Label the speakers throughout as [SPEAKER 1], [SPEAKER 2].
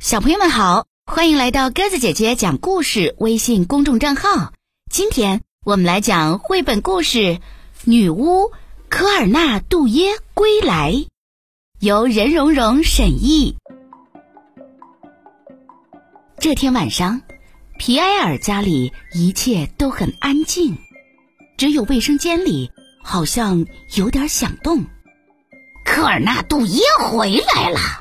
[SPEAKER 1] 小朋友们好，欢迎来到鸽子姐姐讲故事微信公众账号。今天我们来讲绘本故事《女巫科尔纳杜耶归来》，由任蓉蓉审译。这天晚上，皮埃尔家里一切都很安静，只有卫生间里好像有点响动。
[SPEAKER 2] 科尔纳杜耶回来了。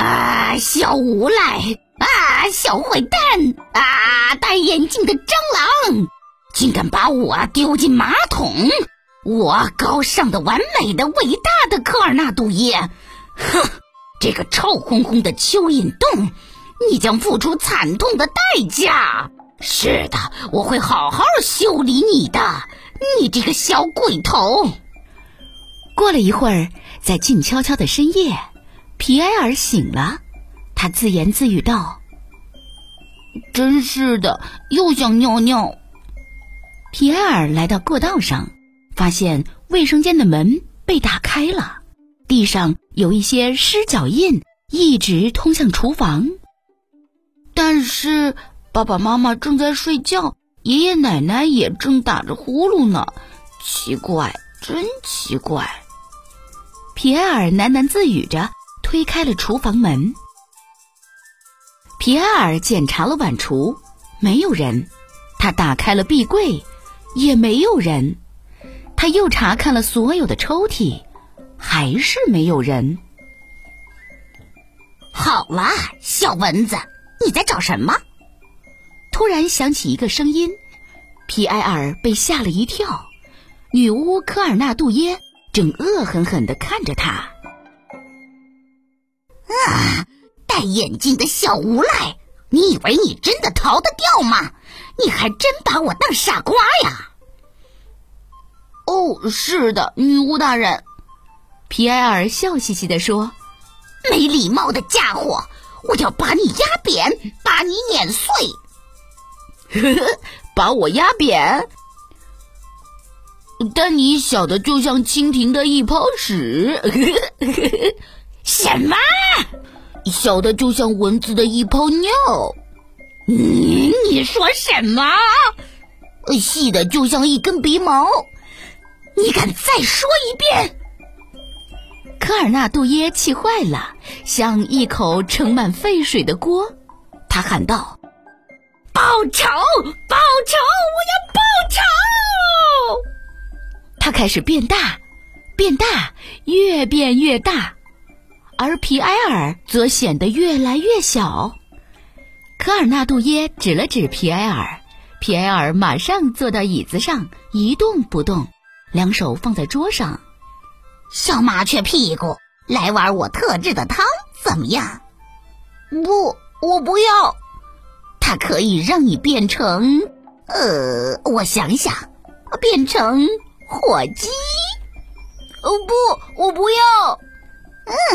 [SPEAKER 2] 啊，小无赖！啊，小坏蛋！啊，戴眼镜的蟑螂，竟敢把我丢进马桶！我高尚的、完美的、伟大的科尔纳杜耶！哼，这个臭烘烘的蚯蚓洞，你将付出惨痛的代价！是的，我会好好修理你的，你这个小鬼头！
[SPEAKER 1] 过了一会儿，在静悄悄的深夜。皮埃尔醒了，他自言自语道：“
[SPEAKER 3] 真是的，又想尿尿。”
[SPEAKER 1] 皮埃尔来到过道上，发现卫生间的门被打开了，地上有一些湿脚印，一直通向厨房。
[SPEAKER 3] 但是爸爸妈妈正在睡觉，爷爷奶奶也正打着呼噜呢。奇怪，真奇怪！
[SPEAKER 1] 皮埃尔喃喃自语着。推开了厨房门，皮埃尔检查了碗橱，没有人；他打开了壁柜，也没有人；他又查看了所有的抽屉，还是没有人。
[SPEAKER 2] 好啦，小蚊子，你在找什么？
[SPEAKER 1] 突然响起一个声音，皮埃尔被吓了一跳。女巫科尔纳杜耶正恶狠狠地看着他。
[SPEAKER 2] 戴眼镜的小无赖，你以为你真的逃得掉吗？你还真把我当傻瓜呀！
[SPEAKER 3] 哦，是的，女巫大人。
[SPEAKER 1] 皮埃尔笑嘻嘻地说：“
[SPEAKER 2] 没礼貌的家伙，我要把你压扁，把你碾碎。”
[SPEAKER 3] 把我压扁？但你小的就像蜻蜓的一泡屎。
[SPEAKER 2] 什么？
[SPEAKER 3] 小的就像蚊子的一泡尿。
[SPEAKER 2] 你你说什么？
[SPEAKER 3] 细的就像一根鼻毛。
[SPEAKER 2] 你敢再说一遍？
[SPEAKER 1] 科尔纳杜耶气坏了，像一口盛满沸水的锅。他喊道：“
[SPEAKER 2] 报仇！报仇！我要报仇！”
[SPEAKER 1] 他开始变大，变大，越变越大。而皮埃尔则显得越来越小。科尔纳杜耶指了指皮埃尔，皮埃尔马上坐到椅子上一动不动，两手放在桌上。
[SPEAKER 2] 小麻雀屁股，来碗我特制的汤怎么样？
[SPEAKER 3] 不，我不要。
[SPEAKER 2] 它可以让你变成……呃，我想想，变成火鸡。
[SPEAKER 3] 哦不，我不要。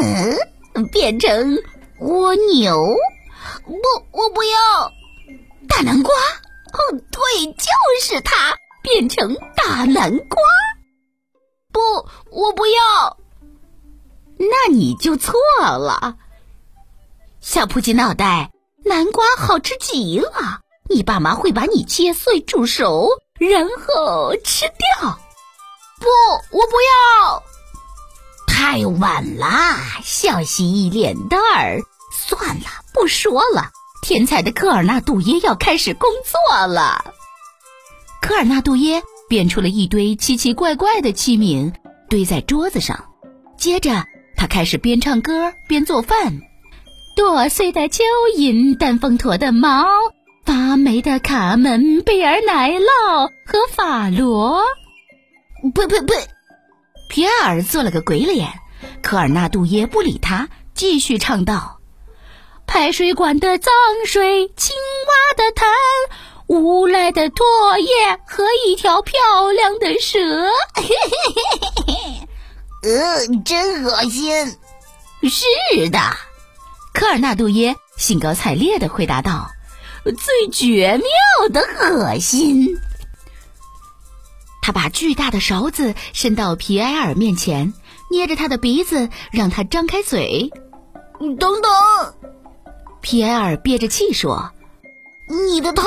[SPEAKER 2] 嗯，变成蜗牛？
[SPEAKER 3] 不，我不要。
[SPEAKER 2] 大南瓜？哦，对，就是它，变成大南瓜。
[SPEAKER 3] 不，我不要。
[SPEAKER 1] 那你就错了。小扑鸡脑袋，南瓜好吃极了，你爸妈会把你切碎煮熟，然后吃掉。
[SPEAKER 3] 不，我不要。
[SPEAKER 2] 太晚了，小蜥蜴脸蛋儿。算了，不说了。
[SPEAKER 1] 天才的科尔纳杜耶要开始工作了。科尔纳杜耶变出了一堆奇奇怪怪的器皿，堆在桌子上。接着，他开始边唱歌边做饭。剁碎的蚯蚓，丹凤驼的毛，发霉的卡门贝尔奶酪和法罗。
[SPEAKER 2] 不不不！
[SPEAKER 1] 皮埃尔做了个鬼脸，科尔纳杜耶不理他，继续唱道：“排水管的脏水，青蛙的痰，无赖的唾液和一条漂亮的蛇。”
[SPEAKER 2] 呃，真恶心。
[SPEAKER 1] 是的，科尔纳杜耶兴高采烈地回答道：“最绝妙的恶心。”他把巨大的勺子伸到皮埃尔面前，捏着他的鼻子，让他张开嘴。
[SPEAKER 3] 等等，
[SPEAKER 1] 皮埃尔憋着气说：“
[SPEAKER 3] 你的汤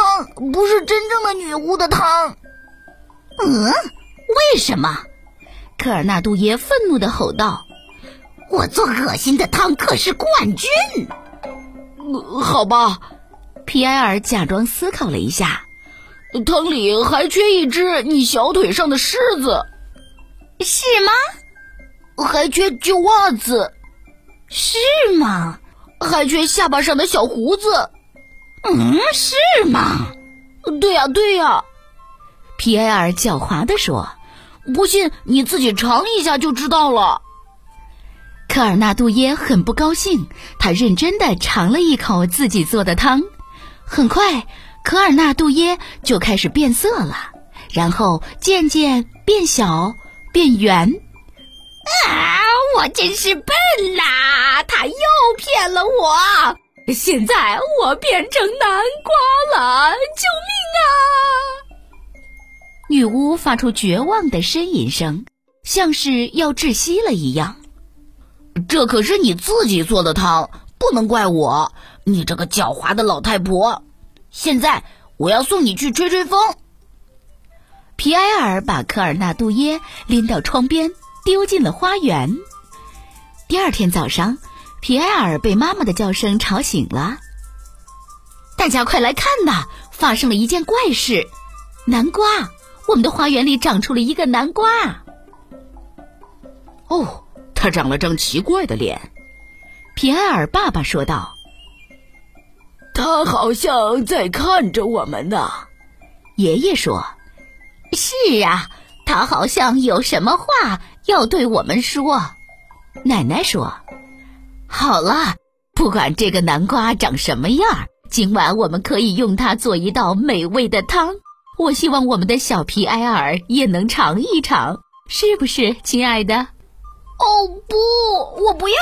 [SPEAKER 3] 不是真正的女巫的汤。”
[SPEAKER 2] 嗯，为什么？
[SPEAKER 1] 科尔纳杜耶愤怒的吼道：“
[SPEAKER 2] 我做恶心的汤可是冠军。”
[SPEAKER 3] 好吧，
[SPEAKER 1] 皮埃尔假装思考了一下，
[SPEAKER 3] 汤里还缺一只你小腿上的虱子，
[SPEAKER 2] 是吗？
[SPEAKER 3] 还缺旧袜子，
[SPEAKER 2] 是吗？
[SPEAKER 3] 还缺下巴上的小胡子，
[SPEAKER 2] 嗯，是吗？
[SPEAKER 3] 对呀，对呀。
[SPEAKER 1] 皮埃尔狡猾地说：“
[SPEAKER 3] 不信你自己尝一下就知道了。”
[SPEAKER 1] 科尔纳杜耶很不高兴，他认真的尝了一口自己做的汤。很快，科尔纳杜耶就开始变色了，然后渐渐变小、变圆。
[SPEAKER 2] 啊！我真是笨啦！他又骗了我。现在我变成南瓜了！救命啊！
[SPEAKER 1] 女巫发出绝望的呻吟声，像是要窒息了一样。
[SPEAKER 3] 这可是你自己做的汤，不能怪我。你这个狡猾的老太婆！现在我要送你去吹吹风。
[SPEAKER 1] 皮埃尔把科尔纳杜耶拎到窗边，丢进了花园。第二天早上，皮埃尔被妈妈的叫声吵醒了。大家快来看呐！发生了一件怪事，南瓜！我们的花园里长出了一个南瓜。
[SPEAKER 3] 哦。它长了张奇怪的脸，
[SPEAKER 1] 皮埃尔爸爸说道：“
[SPEAKER 4] 他好像在看着我们呢。”
[SPEAKER 1] 爷爷说：“
[SPEAKER 2] 是啊，他好像有什么话要对我们说。”
[SPEAKER 1] 奶奶说：“好了，不管这个南瓜长什么样，今晚我们可以用它做一道美味的汤。我希望我们的小皮埃尔也能尝一尝，是不是，亲爱的？”
[SPEAKER 3] 哦不，我不要！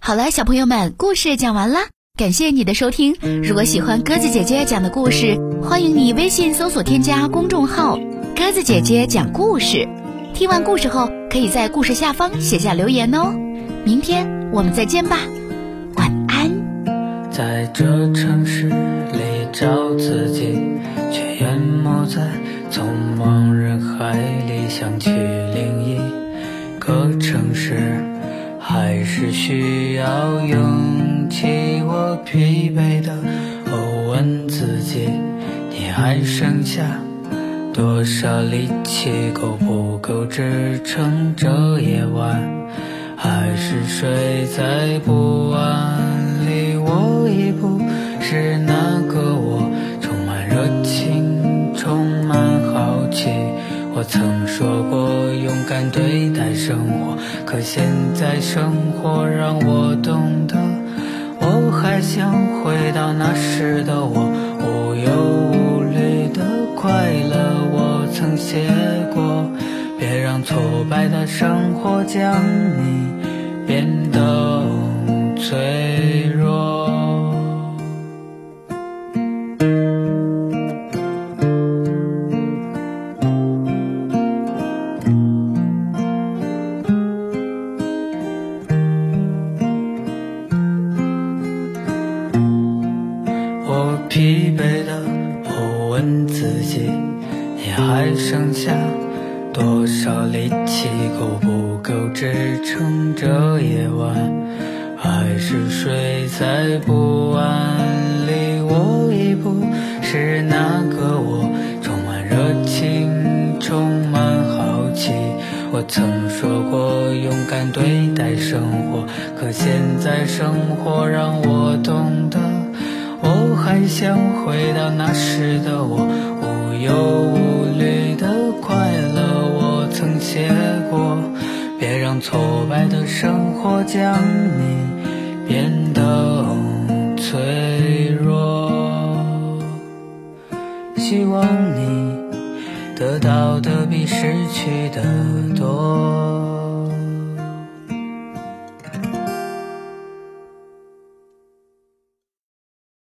[SPEAKER 1] 好了，小朋友们，故事讲完了，感谢你的收听。如果喜欢鸽子姐姐讲的故事，欢迎你微信搜索添加公众号“鸽子姐姐讲故事”。听完故事后，可以在故事下方写下留言哦。明天我们再见吧，晚安。
[SPEAKER 5] 在这城市里找自己，却淹没在匆忙人海里，想去另一。个城市，还是需要勇起。我疲惫的我问自己：你还剩下？多少力气？够不够支撑？这夜晚？还是睡在不安里？我已不是那个我，充满热情，充满好奇。我曾说过勇敢对待生活，可现在生活让我懂得，想回到那时的我，无忧无虑的快乐。我曾写过，别让挫败的生活将你变得脆弱。剩下多少力气？够不够支撑这夜晚？还是睡在不安里？我已不是那个我，充满热情，充满好奇。我曾说过勇敢对待生活，可现在生活让我懂得。我还想回到那时的我，无忧无虑的快乐。我曾写过，别让挫败的生活将你变